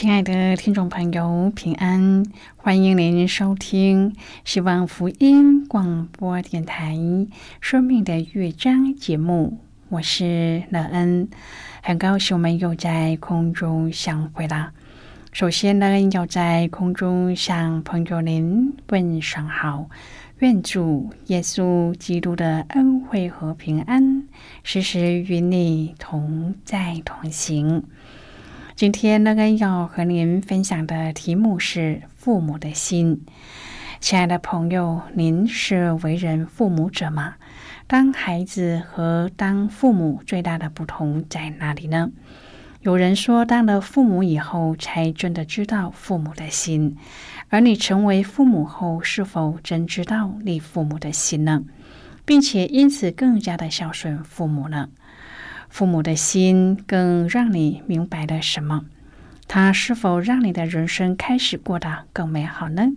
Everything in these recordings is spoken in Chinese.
亲爱的听众朋友，平安！欢迎您收听希望福音广播电台《生命的乐章》节目。我是乐恩，很高兴我们又在空中相会啦。首先呢，要在空中向朋友您问声好，愿主耶稣基督的恩惠和平安时时与你同在同行。今天乐恩要和您分享的题目是父母的心。亲爱的朋友，您是为人父母者吗？当孩子和当父母最大的不同在哪里呢？有人说，当了父母以后，才真的知道父母的心；而你成为父母后，是否真知道你父母的心呢？并且因此更加的孝顺父母呢？父母的心更让你明白了什么？他是否让你的人生开始过得更美好呢？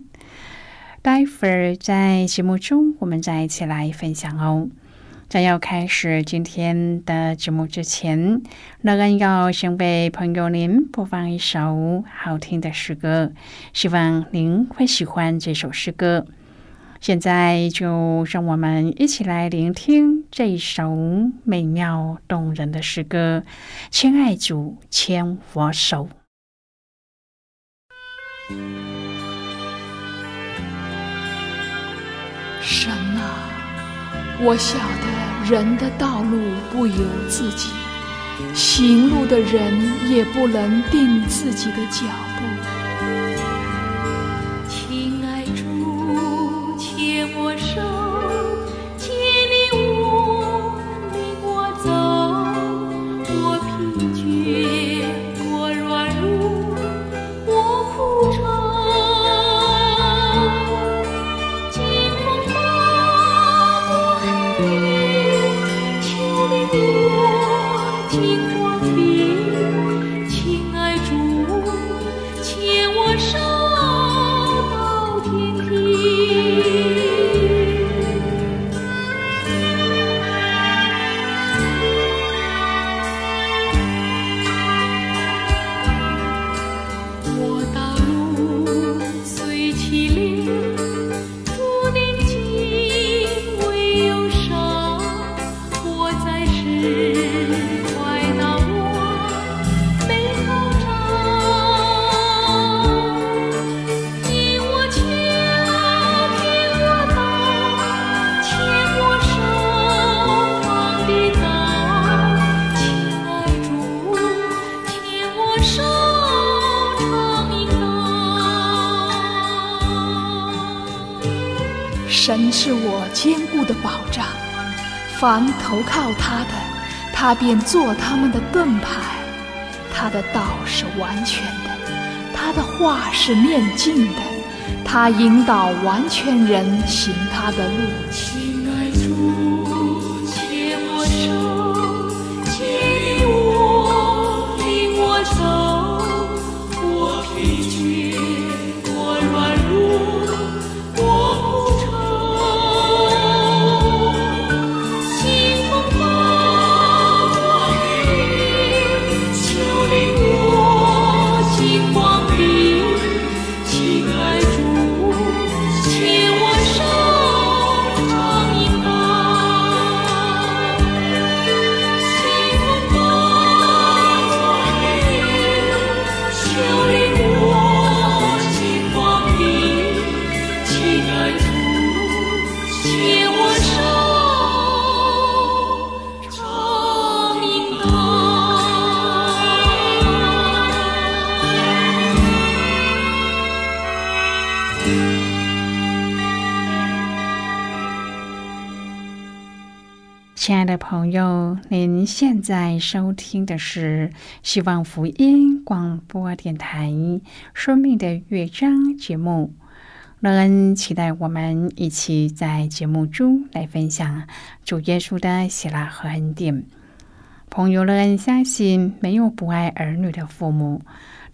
待会儿在节目中，我们再一起来分享哦。在要开始今天的节目之前，乐恩要先为朋友您播放一首好听的诗歌，希望您会喜欢这首诗歌。现在就让我们一起来聆听这首美妙动人的诗歌。亲爱主，牵我手。神啊，我晓得。人的道路不由自己，行路的人也不能定自己的脚步。凡投靠他的，他便做他们的盾牌。他的道是完全的，他的话是面镜的，他引导完全人行他的路。您现在收听的是希望福音广播电台《生命的乐章》节目。乐恩期待我们一起在节目中来分享主耶稣的喜乐和恩典。朋友，乐恩相信没有不爱儿女的父母。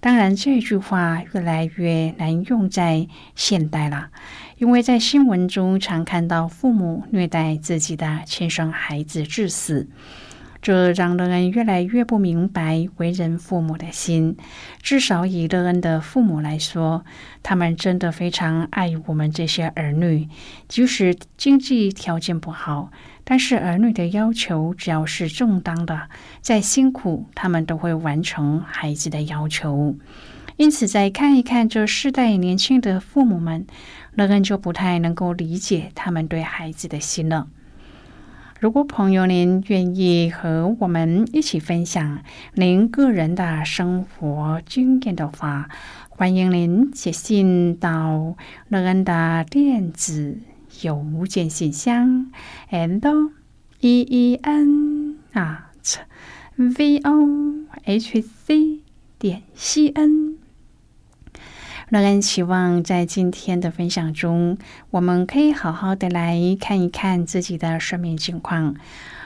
当然，这句话越来越难用在现代了，因为在新闻中常看到父母虐待自己的亲生孩子致死。这让乐恩越来越不明白为人父母的心。至少以乐恩的父母来说，他们真的非常爱我们这些儿女，即使经济条件不好，但是儿女的要求只要是正当的，再辛苦，他们都会完成孩子的要求。因此，再看一看这世代年轻的父母们，乐恩就不太能够理解他们对孩子的心了。如果朋友您愿意和我们一起分享您个人的生活经验的话，欢迎您写信到乐恩的电子邮件信箱，and e e n at v o h c 点 c n。让人期望在今天的分享中，我们可以好好的来看一看自己的生命情况。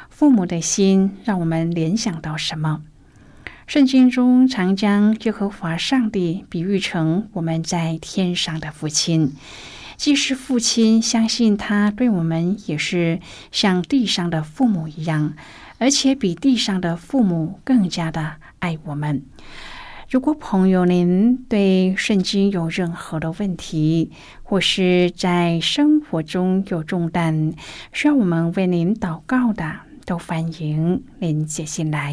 父母的心让我们联想到什么？圣经中常将耶和华上帝比喻成我们在天上的父亲，既是父亲，相信他对我们也是像地上的父母一样，而且比地上的父母更加的爱我们。如果朋友您对圣经有任何的问题，或是在生活中有重担需要我们为您祷告的，都欢迎您写信来。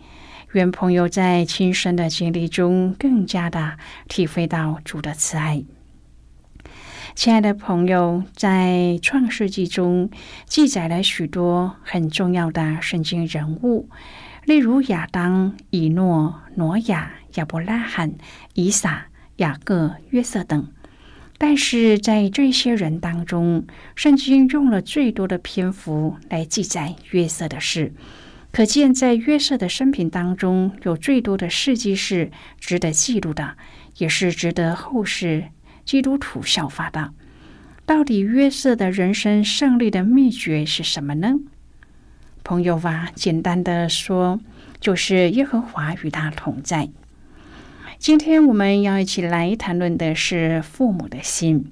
愿朋友在亲身的经历中更加的体会到主的慈爱。亲爱的朋友，在创世纪中记载了许多很重要的圣经人物，例如亚当、以诺、挪亚。亚伯拉罕、以撒、雅各、约瑟等，但是在这些人当中，圣经用了最多的篇幅来记载约瑟的事，可见在约瑟的生平当中，有最多的事迹是值得记录的，也是值得后世基督徒效法的。到底约瑟的人生胜利的秘诀是什么呢？朋友啊，简单的说，就是耶和华与他同在。今天我们要一起来谈论的是父母的心。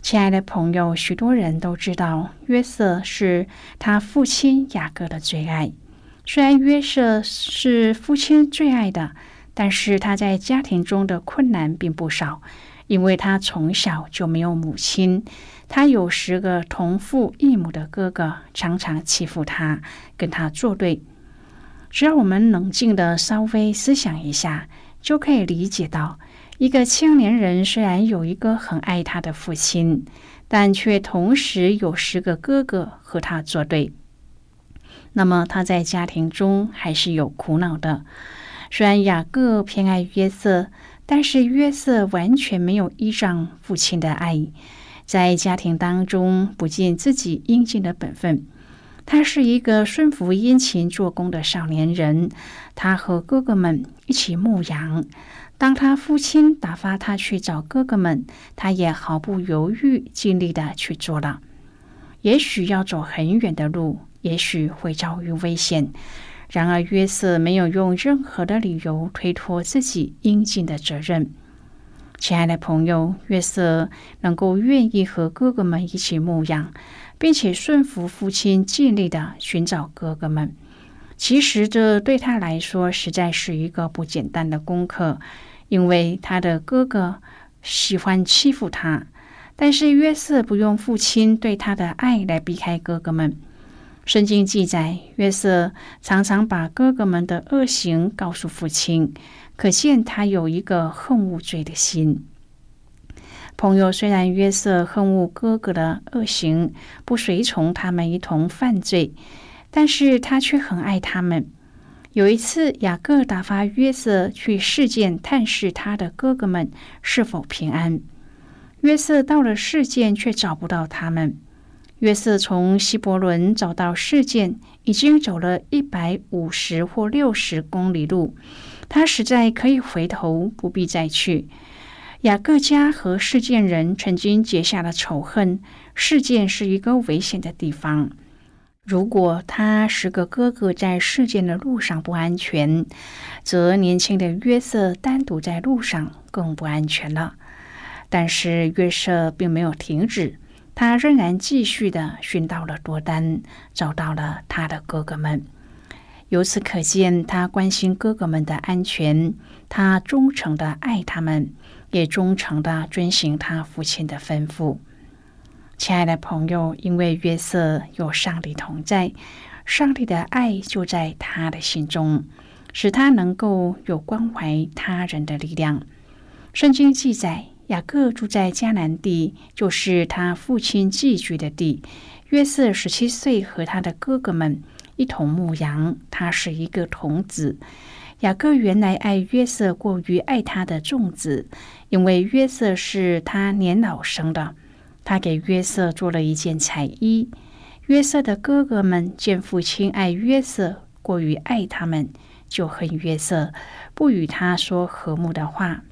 亲爱的朋友，许多人都知道约瑟是他父亲雅各的最爱。虽然约瑟是父亲最爱的，但是他在家庭中的困难并不少，因为他从小就没有母亲。他有十个同父异母的哥哥，常常欺负他，跟他作对。只要我们冷静的稍微思想一下。就可以理解到，一个青年人虽然有一个很爱他的父亲，但却同时有十个哥哥和他作对。那么他在家庭中还是有苦恼的。虽然雅各偏爱约瑟，但是约瑟完全没有依仗父亲的爱，在家庭当中不尽自己应尽的本分。他是一个顺服殷勤做工的少年人。他和哥哥们一起牧羊。当他父亲打发他去找哥哥们，他也毫不犹豫、尽力的去做了。也许要走很远的路，也许会遭遇危险。然而约瑟没有用任何的理由推脱自己应尽的责任。亲爱的朋友，约瑟能够愿意和哥哥们一起牧羊。并且顺服父亲，尽力的寻找哥哥们。其实这对他来说实在是一个不简单的功课，因为他的哥哥喜欢欺负他。但是约瑟不用父亲对他的爱来避开哥哥们，圣经记载，约瑟常常把哥哥们的恶行告诉父亲，可见他有一个恨恶罪的心。朋友虽然约瑟恨恶哥哥的恶行，不随从他们一同犯罪，但是他却很爱他们。有一次，雅各打发约瑟去事件探视他的哥哥们是否平安。约瑟到了事件，却找不到他们。约瑟从希伯伦找到事件，已经走了一百五十或六十公里路，他实在可以回头，不必再去。雅各家和事件人曾经结下了仇恨，事件是一个危险的地方。如果他十个哥哥在事件的路上不安全，则年轻的约瑟单独在路上更不安全了。但是约瑟并没有停止。他仍然继续的寻到了多丹，找到了他的哥哥们。由此可见，他关心哥哥们的安全，他忠诚的爱他们，也忠诚的遵行他父亲的吩咐。亲爱的朋友，因为约瑟有上帝同在，上帝的爱就在他的心中，使他能够有关怀他人的力量。圣经记载。雅各住在迦南地，就是他父亲寄居的地。约瑟十七岁，和他的哥哥们一同牧羊。他是一个童子。雅各原来爱约瑟过于爱他的众子，因为约瑟是他年老生的。他给约瑟做了一件彩衣。约瑟的哥哥们见父亲爱约瑟过于爱他们，就恨约瑟，不与他说和睦的话。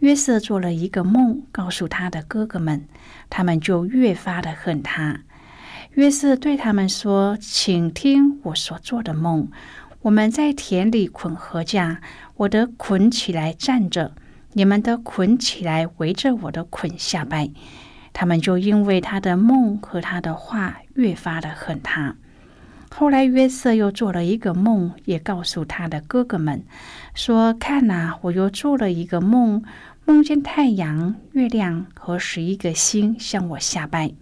约瑟做了一个梦，告诉他的哥哥们，他们就越发的恨他。约瑟对他们说：“请听我所做的梦。我们在田里捆禾架，我的捆起来站着，你们的捆起来围着我的捆下拜。他们就因为他的梦和他的话，越发的恨他。”后来，约瑟又做了一个梦，也告诉他的哥哥们说：“看呐，我又做了一个梦，梦见太阳、月亮和十一个星向我下拜。”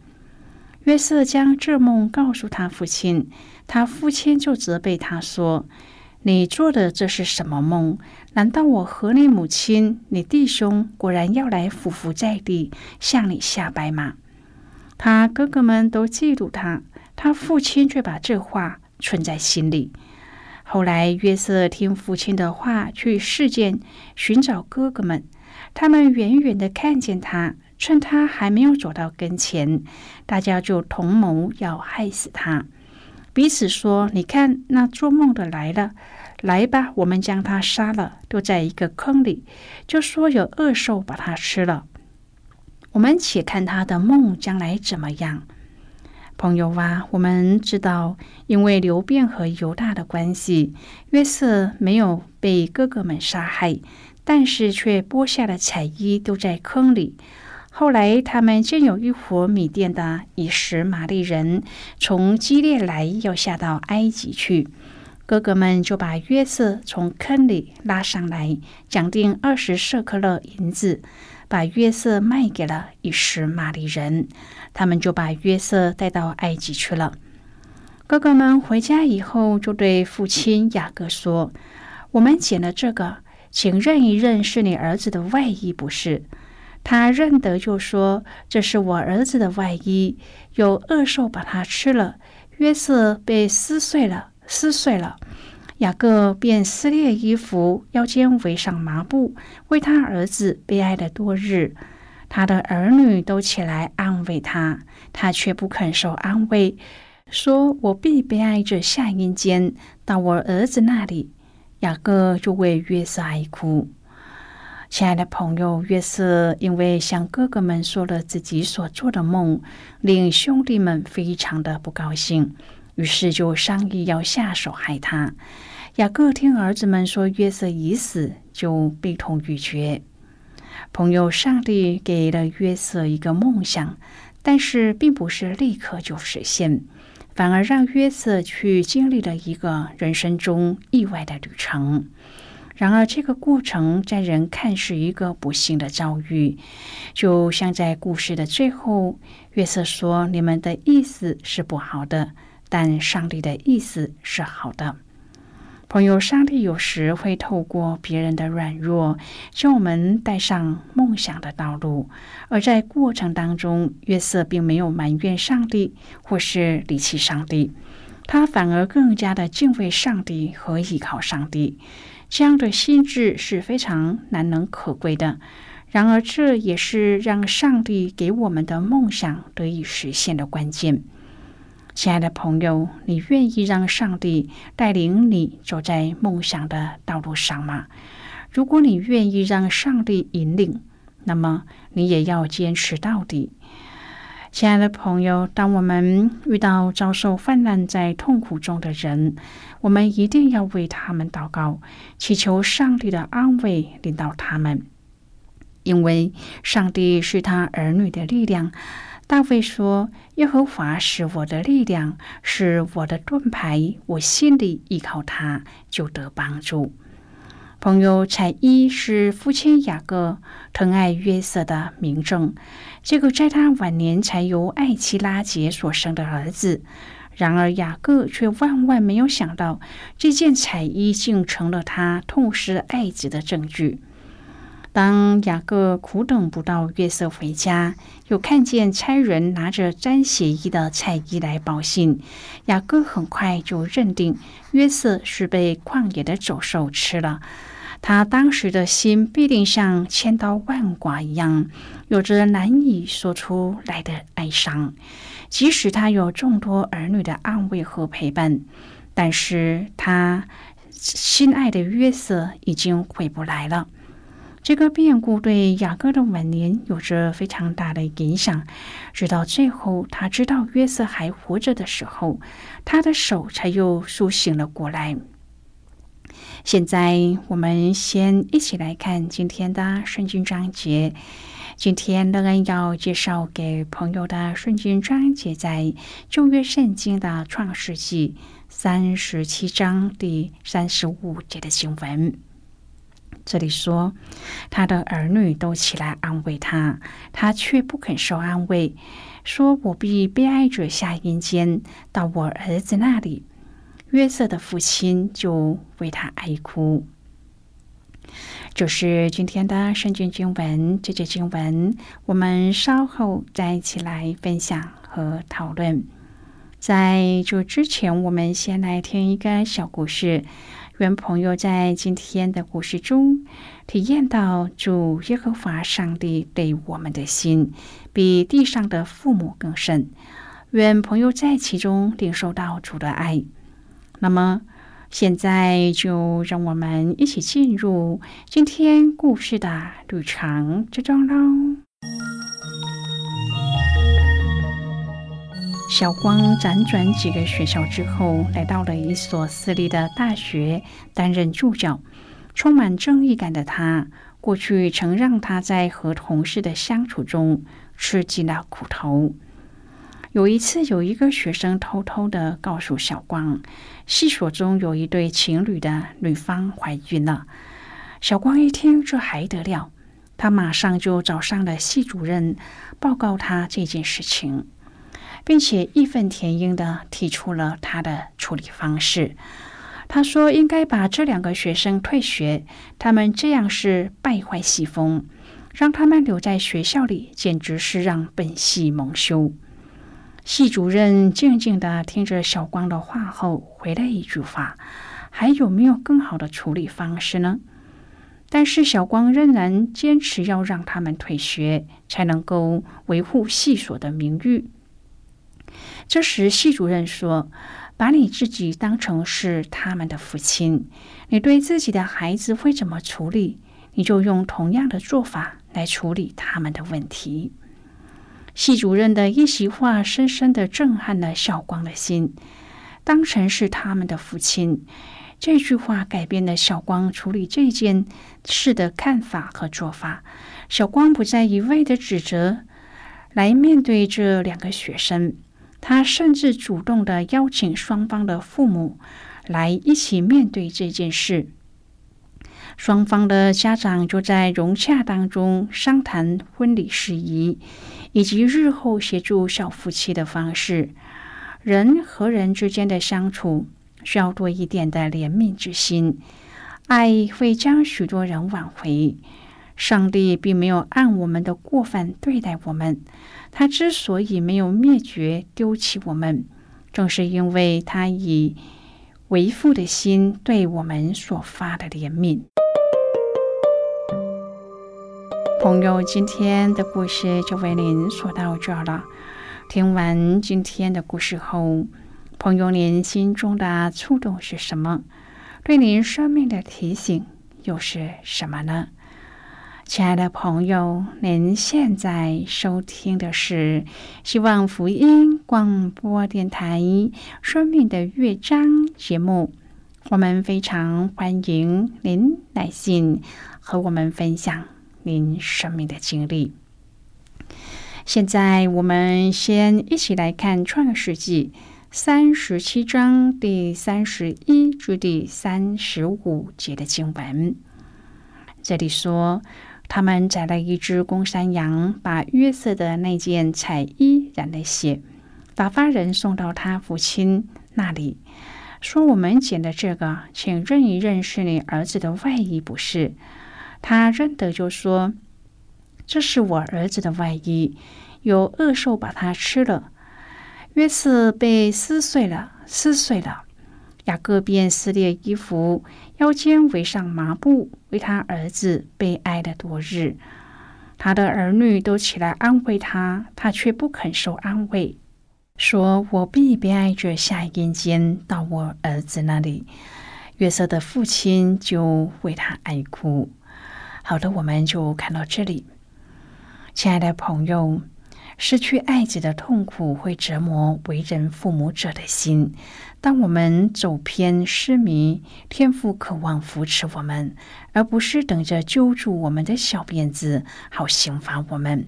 约瑟将这梦告诉他父亲，他父亲就责备他说：“你做的这是什么梦？难道我和你母亲、你弟兄果然要来匍匐在地向你下拜吗？”他哥哥们都嫉妒他。他父亲却把这话存在心里。后来，约瑟听父亲的话，去事件寻找哥哥们。他们远远的看见他，趁他还没有走到跟前，大家就同谋要害死他。彼此说：“你看，那做梦的来了，来吧，我们将他杀了，丢在一个坑里，就说有恶兽把他吃了。我们且看他的梦将来怎么样。”朋友啊，我们知道，因为刘辩和犹大的关系，约瑟没有被哥哥们杀害，但是却剥下了彩衣丢在坑里。后来，他们见有一伙米甸的以实玛利人从基列来，要下到埃及去，哥哥们就把约瑟从坑里拉上来，讲定二十舍克勒银子。把约瑟卖给了一时玛利人，他们就把约瑟带到埃及去了。哥哥们回家以后，就对父亲雅各说：“我们捡了这个，请认一认是你儿子的外衣，不是？”他认得，就说：“这是我儿子的外衣，有恶兽把它吃了。”约瑟被撕碎了，撕碎了。雅各便撕裂衣服，腰间围上麻布，为他儿子悲哀了多日。他的儿女都起来安慰他，他却不肯受安慰，说：“我必悲哀着下阴间，到我儿子那里。”雅各就为约瑟哀哭。亲爱的朋友，约瑟因为向哥哥们说了自己所做的梦，令兄弟们非常的不高兴。于是就商议要下手害他。雅各听儿子们说约瑟已死，就悲痛欲绝。朋友，上帝给了约瑟一个梦想，但是并不是立刻就实现，反而让约瑟去经历了一个人生中意外的旅程。然而，这个过程在人看是一个不幸的遭遇，就像在故事的最后，约瑟说：“你们的意思是不好的，但上帝的意思是好的。”朋友，上帝有时会透过别人的软弱，将我们带上梦想的道路。而在过程当中，约瑟并没有埋怨上帝，或是离弃上帝，他反而更加的敬畏上帝和依靠上帝。这样的心智是非常难能可贵的。然而，这也是让上帝给我们的梦想得以实现的关键。亲爱的朋友，你愿意让上帝带领你走在梦想的道路上吗？如果你愿意让上帝引领，那么你也要坚持到底。亲爱的朋友，当我们遇到遭受泛滥在痛苦中的人，我们一定要为他们祷告，祈求上帝的安慰领导他们，因为上帝是他儿女的力量。大卫说：“耶和华是我的力量，是我的盾牌，我心里依靠他，就得帮助。”朋友，彩衣是父亲雅各疼爱约瑟的明证。结果在他晚年才由艾奇拉杰所生的儿子。然而雅各却万万没有想到，这件彩衣竟成了他痛失爱子的证据。当雅各苦等不到约瑟回家，又看见差人拿着沾血衣的菜衣来报信，雅各很快就认定约瑟是被旷野的走兽吃了。他当时的心必定像千刀万剐一样，有着难以说出来的哀伤。即使他有众多儿女的安慰和陪伴，但是他心爱的约瑟已经回不来了。这个变故对雅各的晚年有着非常大的影响，直到最后他知道约瑟还活着的时候，他的手才又苏醒了过来。现在我们先一起来看今天的圣经章节。今天乐恩要介绍给朋友的圣经章节，在旧约圣经的创世纪三十七章第三十五节的经文。这里说，他的儿女都起来安慰他，他却不肯受安慰，说：“我必被爱者下阴间，到我儿子那里。”约瑟的父亲就为他哀哭。就是今天的圣经经文，这节经文我们稍后再一起来分享和讨论。在这之前，我们先来听一个小故事。愿朋友在今天的故事中体验到主耶和华上帝对我们的心比地上的父母更深。愿朋友在其中领受到主的爱。那么，现在就让我们一起进入今天故事的旅程之中喽。小光辗转几个学校之后，来到了一所私立的大学担任助教。充满正义感的他，过去曾让他在和同事的相处中吃尽了苦头。有一次，有一个学生偷偷的告诉小光，系所中有一对情侣的女方怀孕了。小光一听，这还得了？他马上就找上了系主任，报告他这件事情。并且义愤填膺的提出了他的处理方式。他说：“应该把这两个学生退学，他们这样是败坏系风，让他们留在学校里，简直是让本系蒙羞。”系主任静静的听着小光的话后，回了一句话：“还有没有更好的处理方式呢？”但是小光仍然坚持要让他们退学，才能够维护系所的名誉。这时，系主任说：“把你自己当成是他们的父亲，你对自己的孩子会怎么处理，你就用同样的做法来处理他们的问题。”系主任的一席话深深的震撼了小光的心。当成是他们的父亲，这句话改变了小光处理这件事的看法和做法。小光不再一味的指责，来面对这两个学生。他甚至主动的邀请双方的父母来一起面对这件事。双方的家长就在融洽当中商谈婚礼事宜，以及日后协助小夫妻的方式。人和人之间的相处需要多一点的怜悯之心，爱会将许多人挽回。上帝并没有按我们的过犯对待我们，他之所以没有灭绝、丢弃我们，正是因为他以为父的心对我们所发的怜悯。朋友，今天的故事就为您说到这儿了。听完今天的故事后，朋友您心中的触动是什么？对您生命的提醒又是什么呢？亲爱的朋友，您现在收听的是希望福音广播电台《生命的乐章》节目。我们非常欢迎您来信和我们分享。您生命的经历。现在，我们先一起来看《创世纪》三十七章第三十一至第三十五节的经文。这里说，他们宰了一只公山羊，把约瑟的那件彩衣染了血，打发人送到他父亲那里，说：“我们捡的这个，请认一认是你儿子的外衣，不是？”他认得，就说：“这是我儿子的外衣，有恶兽把它吃了。”约瑟被撕碎了，撕碎了。雅各便撕裂衣服，腰间围上麻布，为他儿子悲哀了多日。他的儿女都起来安慰他，他却不肯受安慰，说：“我必悲哀着下阴间到我儿子那里。”约瑟的父亲就为他哀哭。好的，我们就看到这里。亲爱的朋友，失去爱子的痛苦会折磨为人父母者的心。当我们走偏失迷，天父渴望扶持我们，而不是等着揪住我们的小辫子，好刑罚我们。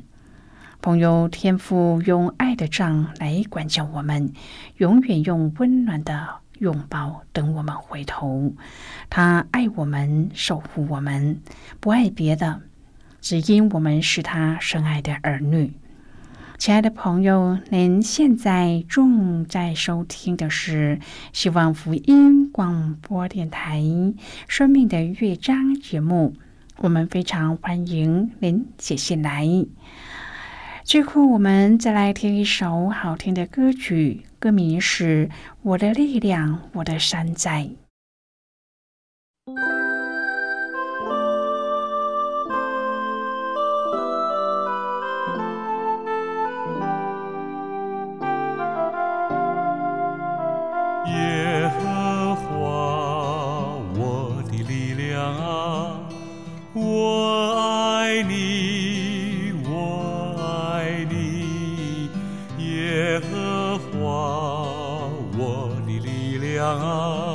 朋友，天父用爱的杖来管教我们，永远用温暖的。拥抱，等我们回头。他爱我们，守护我们，不爱别的，只因我们是他深爱的儿女。亲爱的朋友，您现在正在收听的是希望福音广播电台《生命的乐章》节目。我们非常欢迎您写信来。最后，我们再来听一首好听的歌曲，歌名是《我的力量，我的山寨》。是我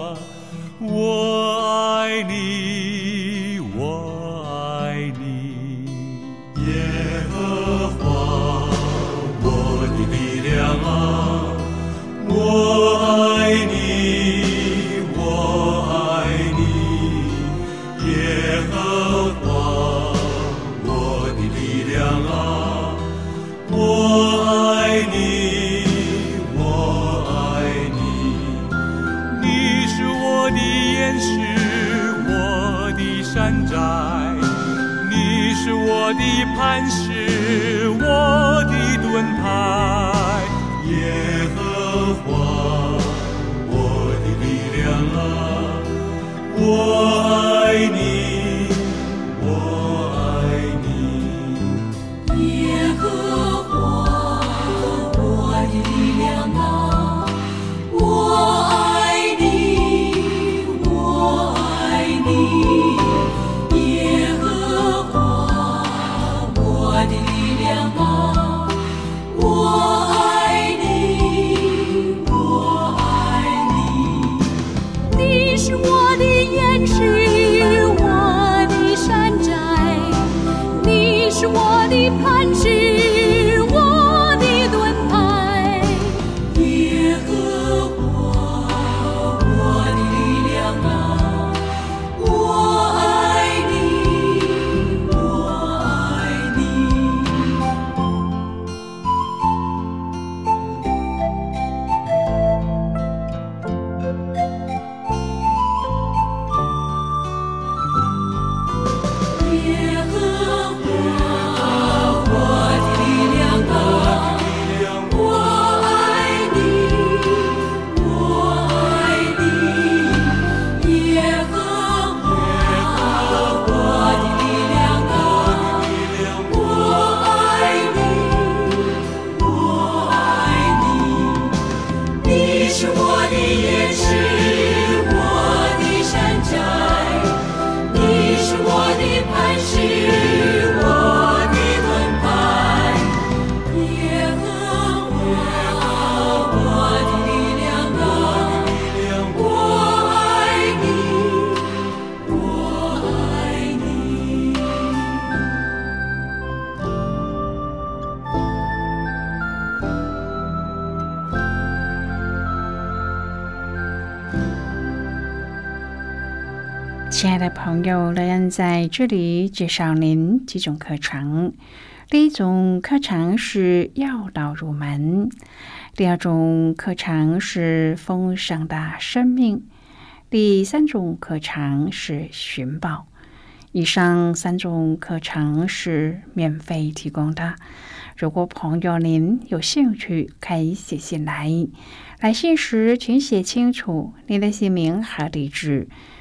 的亲爱的朋友，乐恩在这里介绍您几种课程。第一种课程是要道入门，第二种课程是丰盛的生命，第三种课程是寻宝。以上三种课程是免费提供的。如果朋友您有兴趣，可以写信来。来信时请写清楚您的姓名和地址。